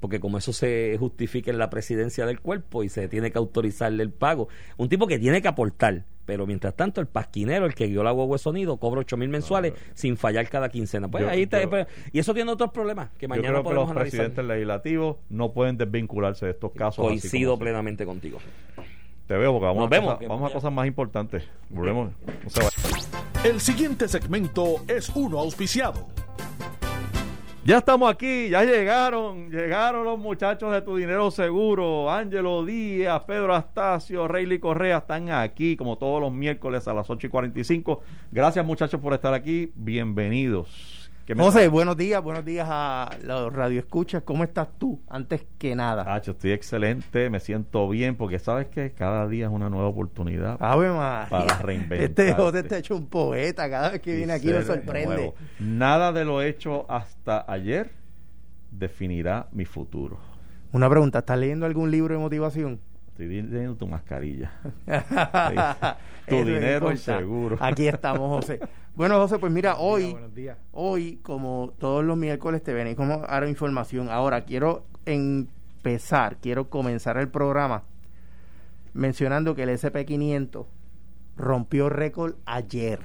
porque como eso se justifica en la presidencia del cuerpo y se tiene que autorizarle el pago. Un tipo que tiene que aportar, pero mientras tanto el pasquinero, el que guió la huevo de sonido, cobra ocho mil mensuales sin fallar cada quincena. Pues
Yo-
ahí está,
yo-
y eso tiene otros problemas que
Yo
mañana
creo que
podemos
los
analizar.
presidentes legislativos no pueden desvincularse de estos casos. así
Coincido plenamente contigo.
Te veo porque vamos,
Nos
a,
vemos,
cosas,
que
vamos a cosas más importantes. Volvemos. No se vayan.
El siguiente segmento es uno auspiciado.
Ya estamos aquí, ya llegaron, llegaron los muchachos de Tu Dinero Seguro, Ángelo Díaz, Pedro Astacio, Rayleigh Correa, están aquí como todos los miércoles a las 8 y 45. Gracias muchachos por estar aquí, bienvenidos. ¿Qué me
José, buenos días, buenos días a los radioescuchas. ¿Cómo estás tú? Antes que nada.
Tacho, estoy excelente, me siento bien porque sabes que cada día es una nueva oportunidad.
Ave María.
Para reinventarte.
Este José está hecho un poeta. Cada vez que
y
viene aquí nos sorprende.
nuevo. Nada de lo hecho hasta ayer definirá mi futuro.
Una pregunta, ¿estás leyendo algún libro de motivación?
Estoy leyendo tu mascarilla. Tu dinero seguro.
Aquí estamos, José. Bueno, José, pues mira, hoy,
buenos días.
hoy, como todos los miércoles, te venís como a dar información. Ahora, quiero empezar, quiero comenzar el programa mencionando que el SP500 rompió récord ayer.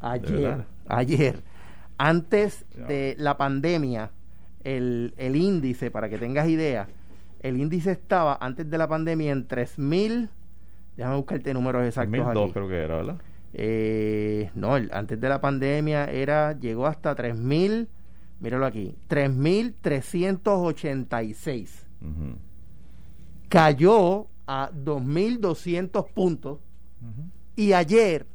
Ayer. Ayer. Antes de la pandemia, el, el índice, para que tengas idea, el índice estaba antes de la pandemia en 3000. Déjame buscarte números exactos
2002
aquí.
creo que era, ¿verdad?
Eh, no, el- antes de la pandemia era llegó hasta 3000, míralo aquí, 3386.
Ujú.
Cayó a 2200 puntos y ayer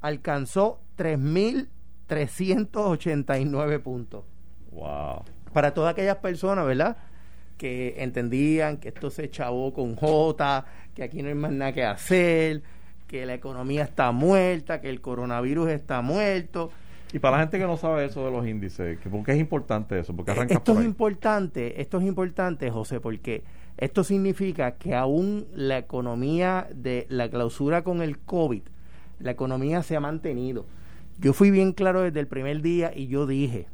alcanzó 3389 puntos.
Wow.
Para todas aquellas personas, ¿verdad? Que entendían que esto se chavó con J, que aquí no hay más nada que hacer, que la economía está muerta, que el coronavirus está muerto.
Y para la gente que no sabe eso de los índices, ¿por qué es importante eso? Porque arranca
esto
por
es importante, esto es importante, José, porque esto significa que aún la economía de la clausura con el COVID, la economía se ha mantenido. Yo fui bien claro desde el primer día y yo dije,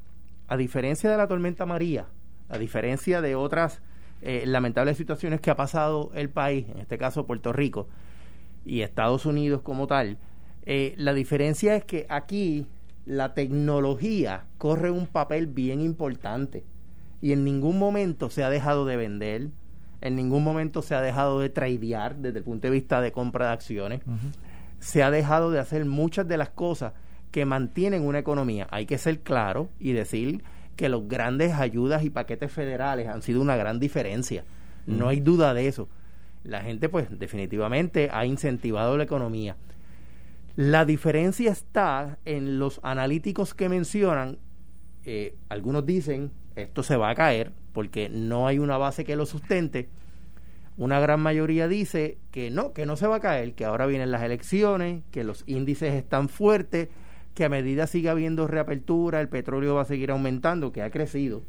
a diferencia de la tormenta María, a diferencia de otras eh, lamentables situaciones que ha pasado el país, en este caso Puerto Rico y Estados Unidos como tal, eh, la diferencia es que aquí la tecnología corre un papel bien importante y en ningún momento se ha dejado de vender, en ningún momento se ha dejado de tradear desde el punto de vista de compra de acciones, se ha dejado de hacer muchas de las cosas que mantienen una economía. Hay que ser claro y decir que los grandes ayudas y paquetes federales han sido una gran diferencia. No hay duda de eso. La gente, pues, definitivamente ha incentivado la economía. La diferencia está en los analíticos que mencionan. eh, algunos dicen esto se va a caer porque no hay una base que lo sustente. Una gran mayoría dice que no, que no se va a caer, que ahora vienen las elecciones, que los índices están fuertes, que a medida siga habiendo reapertura, el petróleo va a seguir aumentando, que ha crecido.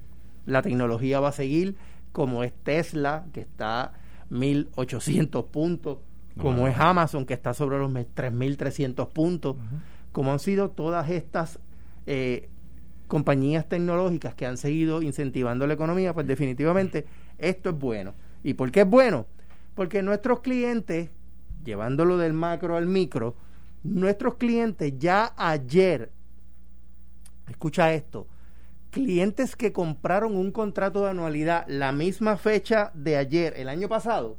La tecnología va a seguir, como es Tesla, que está 1800 puntos, como es Amazon, que está sobre los 3300 puntos, como han sido todas estas eh, compañías tecnológicas que han seguido incentivando la economía, pues definitivamente esto es bueno. ¿Y por qué es bueno? Porque nuestros clientes, llevándolo del macro al micro, nuestros clientes ya ayer, escucha esto, clientes que compraron un contrato de anualidad la misma fecha de ayer, el año pasado,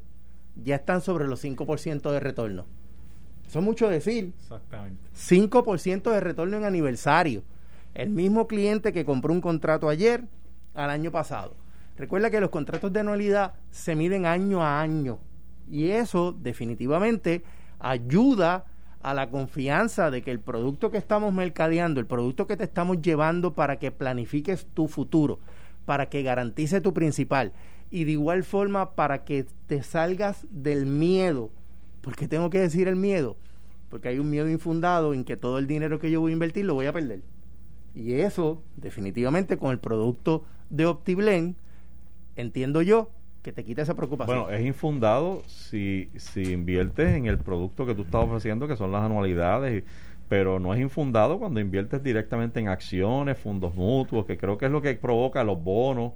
ya están sobre los 5% de retorno. Eso es mucho decir.
Exactamente.
5% de retorno en aniversario. El mismo cliente que compró un contrato ayer al año pasado. Recuerda que los contratos de anualidad se miden año a año y eso definitivamente ayuda a la confianza de que el producto que estamos mercadeando, el producto que te estamos llevando para que planifiques tu futuro, para que garantice tu principal y de igual forma para que te salgas del miedo. ¿Por qué tengo que decir el miedo? Porque hay un miedo infundado en que todo el dinero que yo voy a invertir lo voy a perder. Y eso, definitivamente, con el producto de OptiBlend, entiendo yo que te quita esa preocupación.
Bueno, es infundado si, si inviertes en el producto que tú estás ofreciendo, que son las anualidades, pero no es infundado cuando inviertes directamente en acciones, fondos mutuos, que creo que es lo que provoca los bonos,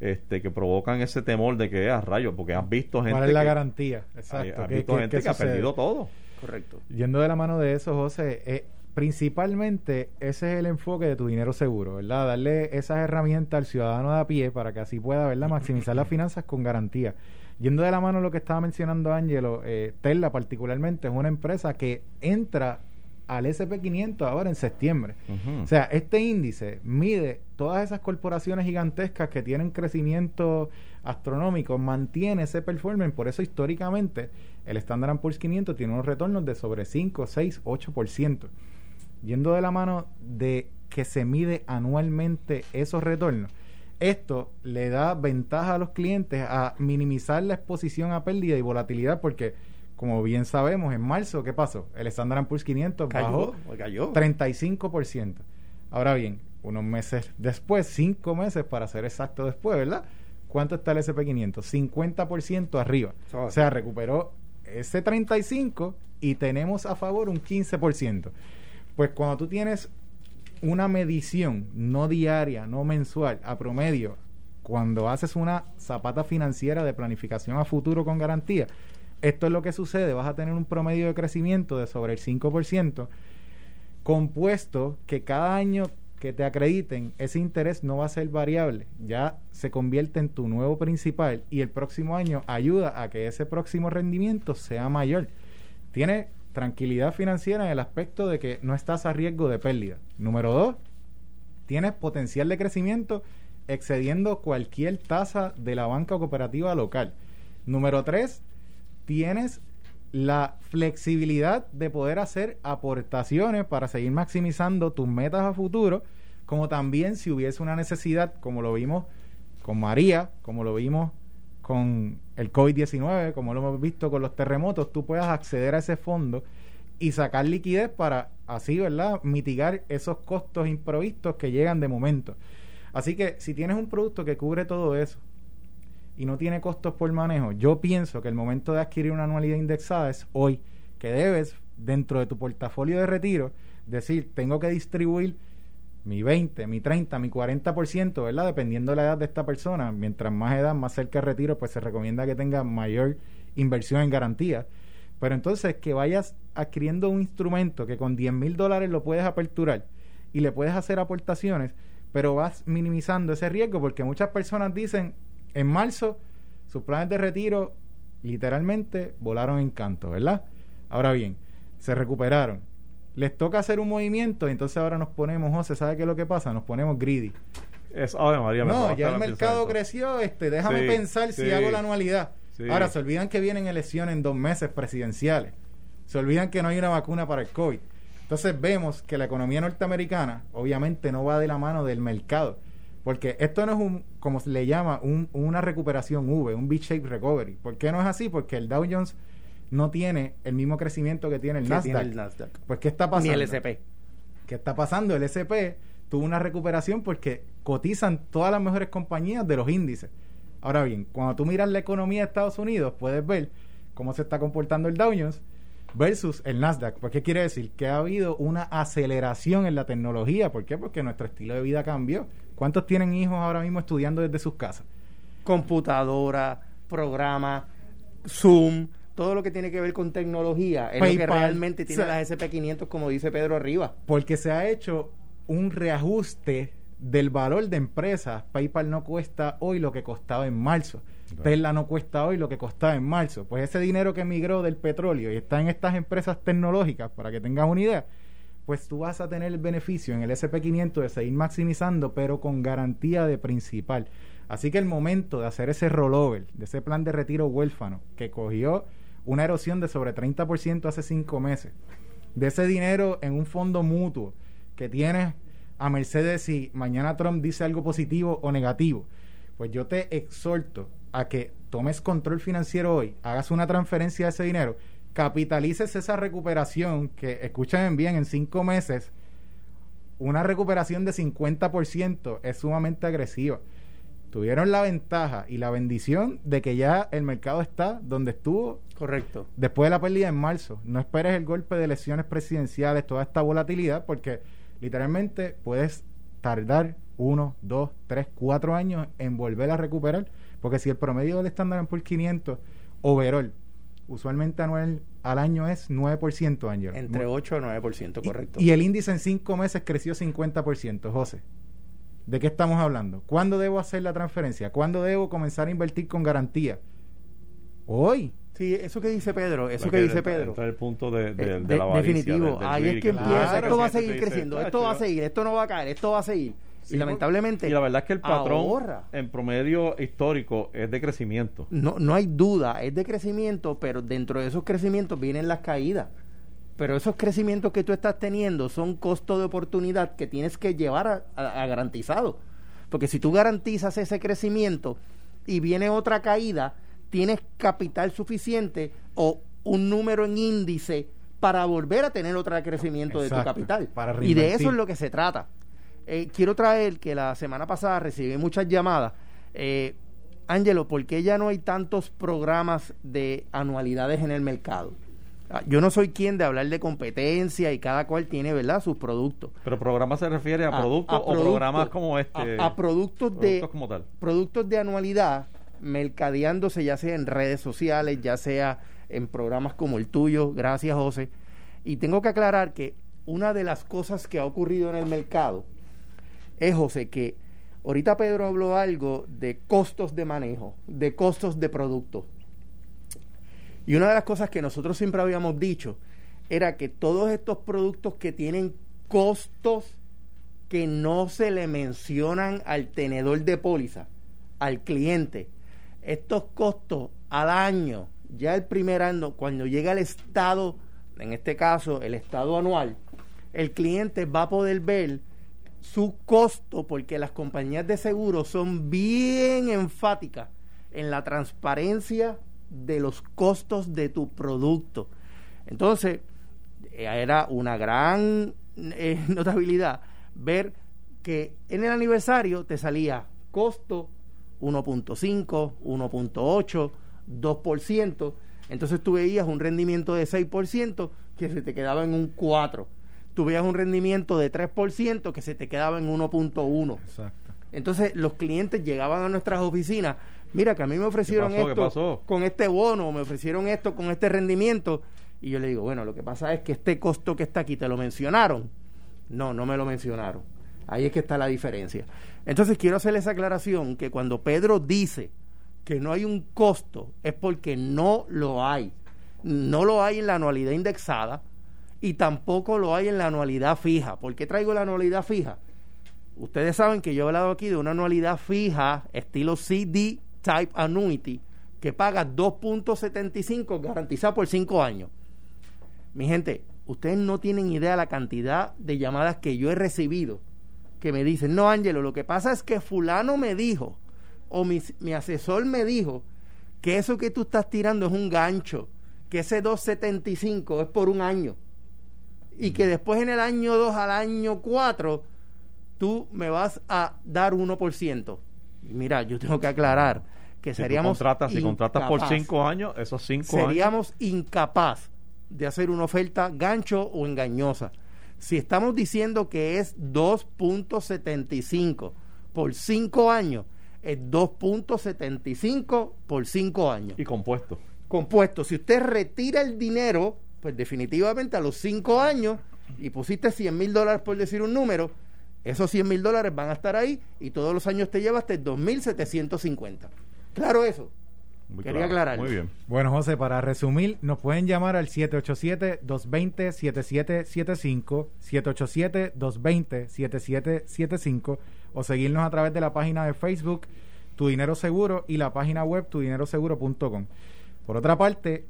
este, que provocan ese temor de que a rayos, porque has visto gente
¿Cuál es la
que,
garantía? Exacto.
has
¿Qué-
visto
qué-
gente
qué
que ha perdido todo.
Correcto.
Yendo de la mano de eso, José, eh, principalmente ese es el enfoque de tu dinero seguro, ¿verdad? Darle esas herramientas al ciudadano de a pie para que así pueda, ¿verdad? Maximizar las finanzas con garantía. Yendo de la mano lo que estaba mencionando Ángelo, eh, Tesla particularmente es una empresa que entra al SP500 ahora en septiembre. O sea, este índice mide todas esas corporaciones gigantescas que tienen crecimiento astronómico, mantiene ese performance, por eso históricamente el Standard Poor's 500 tiene unos retornos de sobre 5, 6, 8%. Yendo de la mano de que se mide anualmente esos retornos, esto le da ventaja a los clientes a minimizar la exposición a pérdida y volatilidad porque como bien sabemos, en marzo, ¿qué pasó? El Standard Poor's 500 bajó
Cayó, cayó.
35%. Ahora bien, unos meses después, cinco meses para ser exacto después, ¿verdad? ¿Cuánto está el SP500? 50% arriba. O sea, recuperó ese 35 y tenemos a favor un 15%. Pues cuando tú tienes una medición no diaria, no mensual, a promedio, cuando haces una zapata financiera de planificación a futuro con garantía, esto es lo que sucede, vas a tener un promedio de crecimiento de sobre el 5%, compuesto que cada año que te acrediten, ese interés no va a ser variable, ya se convierte en tu nuevo principal y el próximo año ayuda a que ese próximo rendimiento sea mayor. Tiene tranquilidad financiera en el aspecto de que no estás a riesgo de pérdida. Número dos, tienes potencial de crecimiento excediendo cualquier tasa de la banca cooperativa local. Número tres, tienes la flexibilidad de poder hacer aportaciones para seguir maximizando tus metas a futuro, como también si hubiese una necesidad, como lo vimos con María, como lo vimos con el COVID-19, como lo hemos visto con los terremotos, tú puedas acceder a ese fondo y sacar liquidez para así, ¿verdad?, mitigar esos costos improvistos que llegan de momento. Así que si tienes un producto que cubre todo eso y no tiene costos por manejo, yo pienso que el momento de adquirir una anualidad indexada es hoy, que debes dentro de tu portafolio de retiro decir, tengo que distribuir mi 20, mi 30, mi 40%, ¿verdad? Dependiendo de la edad de esta persona. Mientras más edad, más cerca de retiro, pues se recomienda que tenga mayor inversión en garantía. Pero entonces que vayas adquiriendo un instrumento que con 10 mil dólares lo puedes aperturar y le puedes hacer aportaciones, pero vas minimizando ese riesgo porque muchas personas dicen, en marzo, sus planes de retiro literalmente volaron en canto, ¿verdad? Ahora bien, se recuperaron. Les toca hacer un movimiento y entonces ahora nos ponemos, José, ¿sabe qué es lo que pasa? Nos ponemos greedy.
Es, Ave María, me
No, ya el mercado creció, este, déjame
Sí,
pensar si hago la anualidad.
sí.
Ahora, se olvidan que vienen elecciones en dos meses presidenciales. Se olvidan que no hay una vacuna para el COVID. Entonces vemos que la economía norteamericana obviamente no va de la mano del mercado. Porque esto no es un, como se le llama, un- una recuperación V, un V-shape recovery. ¿Por qué no es así? Porque el Dow Jones no tiene el mismo crecimiento que tiene el Nasdaq.
tiene el Nasdaq.
Pues ¿qué está
Ni
pasando?
el SP.
¿Qué está pasando? El SP tuvo una recuperación porque cotizan todas las mejores compañías de los índices. Ahora bien, cuando tú miras la economía de Estados Unidos, puedes ver cómo se está comportando el Dow Jones versus el Nasdaq. ¿Por qué quiere decir? Que ha habido una aceleración en la tecnología. ¿Por qué? Porque nuestro estilo de vida cambió. ¿Cuántos tienen hijos ahora mismo estudiando desde sus casas?
computadora, programa, Zoom, todo lo que tiene que ver con tecnología es lo que realmente tiene
o sea-
las SP500, como dice Pedro arriba.
Porque se ha hecho un reajuste del valor de empresas. PayPal no cuesta hoy lo que costaba en marzo. Tesla no cuesta hoy lo que costaba en marzo. Pues ese dinero que migró del petróleo y está en estas empresas tecnológicas, para que tengas una idea, pues tú vas a tener el beneficio en el SP500 de seguir maximizando, pero con garantía de principal. Así que el momento de hacer ese rollover, de ese plan de retiro huérfano, que cogió una erosión de sobre 30% hace cinco meses, de ese dinero en un fondo mutuo que tienes a Mercedes si mañana Trump dice algo positivo o negativo, pues yo te exhorto a que tomes control financiero hoy, hagas una transferencia de ese dinero, capitalices esa recuperación que, escuchen bien, en cinco meses, una recuperación de 50% es sumamente agresiva. Tuvieron la ventaja y la bendición de que ya el mercado está donde estuvo
Correcto.
después de la pérdida en marzo. No esperes el golpe de elecciones presidenciales, toda esta volatilidad, porque literalmente puedes tardar uno, dos, tres, cuatro años en volver a recuperar, porque si el promedio del estándar por 500 overall, usualmente anual al año es 9%, Ángel.
Entre 8 a 9%, correcto.
Y, y el índice en cinco meses creció 50%, José. ¿De qué estamos hablando? ¿Cuándo debo hacer la transferencia? ¿Cuándo debo comenzar a invertir con garantía? Hoy.
sí, eso que dice Pedro, eso que dice Pedro.
entra el punto de, de-
Eh,
de
de-
la avaricia,
definitivo, ahí es que empieza, esto va a seguir creciendo,
"Tacho,
esto va a seguir, esto no va a caer, esto va a seguir.
Sí,
y lamentablemente,
Y la verdad es que el patrón
ahorra.
en promedio histórico es de crecimiento.
No, no hay duda, es de crecimiento, pero dentro de esos crecimientos vienen las caídas. Pero esos crecimientos que tú estás teniendo son costos de oportunidad que tienes que llevar a, a- a garantizado. Porque si tú garantizas ese crecimiento y viene otra caída, tienes capital suficiente o un número en índice para volver a tener otro crecimiento de tu capital.
para
y de eso es lo que se trata. Eh, quiero traer que la semana pasada recibí muchas llamadas. Eh, Ángelo, ¿por qué ya no hay tantos programas de anualidades en el mercado? Ah, Yo no soy quien de hablar de competencia y cada cual tiene, ¿verdad?, sus productos.
Pero programa se refiere a, productos o
productos-
programas como este.
A, a productos de
productos como tal.
productos de anualidad mercadeándose ya sea en redes sociales, ya sea en programas como el tuyo, gracias José. Y tengo que aclarar que una de las cosas que ha ocurrido en el mercado es, José, que ahorita Pedro habló algo de costos de manejo, de costos de producto. Y una de las cosas que nosotros siempre habíamos dicho era que todos estos productos que tienen costos que no se le mencionan al tenedor de póliza, al cliente, estos costos al año, ya el primer año, cuando llega el estado, en este caso el estado anual, el cliente va a poder ver su costo porque las compañías de seguros son bien enfáticas en la transparencia de los costos de tu producto. Entonces, eh, era una gran eh, notabilidad ver que en el aniversario te salía costo 1.5, 1.8, 2%. Entonces tú veías un rendimiento de 6% que se te quedaba en un 4. Tú veías un rendimiento de 3% que se te quedaba en 1.1.
Exacto.
Entonces los clientes llegaban a nuestras oficinas, mira que a mí me ofrecieron esto con este bono, me ofrecieron esto con este rendimiento. Y yo le digo, bueno, lo que pasa es que este costo que está aquí, ¿te lo mencionaron? No, no me lo mencionaron. Ahí es que está la diferencia. Entonces quiero hacer esa aclaración que cuando Pedro dice que no hay un costo es porque no lo hay. No lo hay en la anualidad indexada y tampoco lo hay en la anualidad fija. ¿Por qué traigo la anualidad fija? Ustedes saben que yo he hablado aquí de una anualidad fija estilo CD Type Annuity que paga 2.75 garantizada por 5 años. Mi gente, ustedes no tienen idea la cantidad de llamadas que yo he recibido que me dicen, no, Ángelo, lo que pasa es que fulano me dijo, o mi, mi asesor me dijo, que eso que tú estás tirando es un gancho, que ese 275 es por un año, y que después en el año 2 al año 4, tú me vas a dar 1%. Y mira, yo tengo que aclarar que
Si
seríamos...
contratas, si contratas por cinco años, esos cinco años.
seríamos incapaz de hacer una oferta gancho o engañosa. Si estamos diciendo que es 2.75 por 5 años, es 2.75 por 5 años.
Y compuesto.
Compuesto, si usted retira el dinero, pues definitivamente a los 5 años, y pusiste 100 mil dólares por decir un número, esos 100 mil dólares van a estar ahí y todos los años te llevaste 2.750. Claro eso.
Muy
Quería aclarar.
Muy bien.
Bueno, José, para resumir, nos pueden llamar al 787-220-7775, 787-220-7775 o seguirnos a través de la página de Facebook Tu Dinero Seguro y la página web tudineroseguro.com. Por otra parte,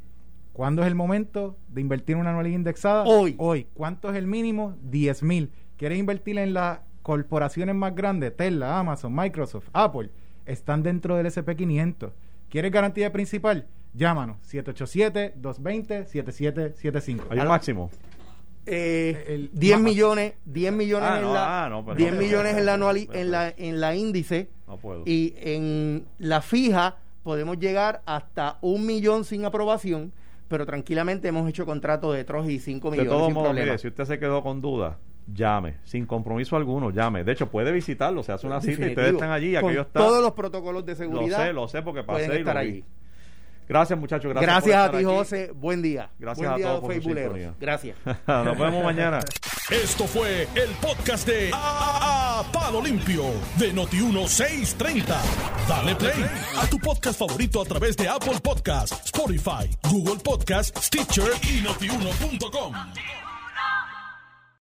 ¿cuándo es el momento de invertir en una anualidad indexada?
Hoy.
Hoy. ¿Cuánto es el mínimo? 10 mil. ¿Quieres invertir en las corporaciones más grandes? Tesla, Amazon, Microsoft, Apple. Están dentro del SP500. ¿Quieres garantía principal? Llámanos 787-220-7775.
Hay un máximo.
Eh,
El-
10
más-
millones 10 millones
Ah,
en
no,
la
ah, no, pero
10
no,
millones en la anual en la en la índice
No puedo.
y en la fija podemos llegar hasta un millón sin aprobación pero tranquilamente hemos hecho contratos de 3 y 5
De
millones
todos
sin
modos, mire, si usted se quedó con dudas, llame, sin compromiso alguno, llame. De hecho, puede visitarlo, se hace una cita y ustedes están allí,
Con
aquello está.
todos los protocolos de
Lo
seguridad
sé, lo sé porque pasé
pueden
y lo
estar
vi.
allí
Gracias, muchachos. Gracias,
gracias,
por
a
estar
ti
aquí.
José buen día
Gracias
buen
a todos por su
Facebookeros.
sintonía.
gracias
Nos vemos mañana.
Esto fue el podcast de A, A- Palo Limpio de Noti1630. Dale play a tu podcast favorito a través de Apple Podcasts, Spotify, Google Podcasts, Stitcher y notiuno.com.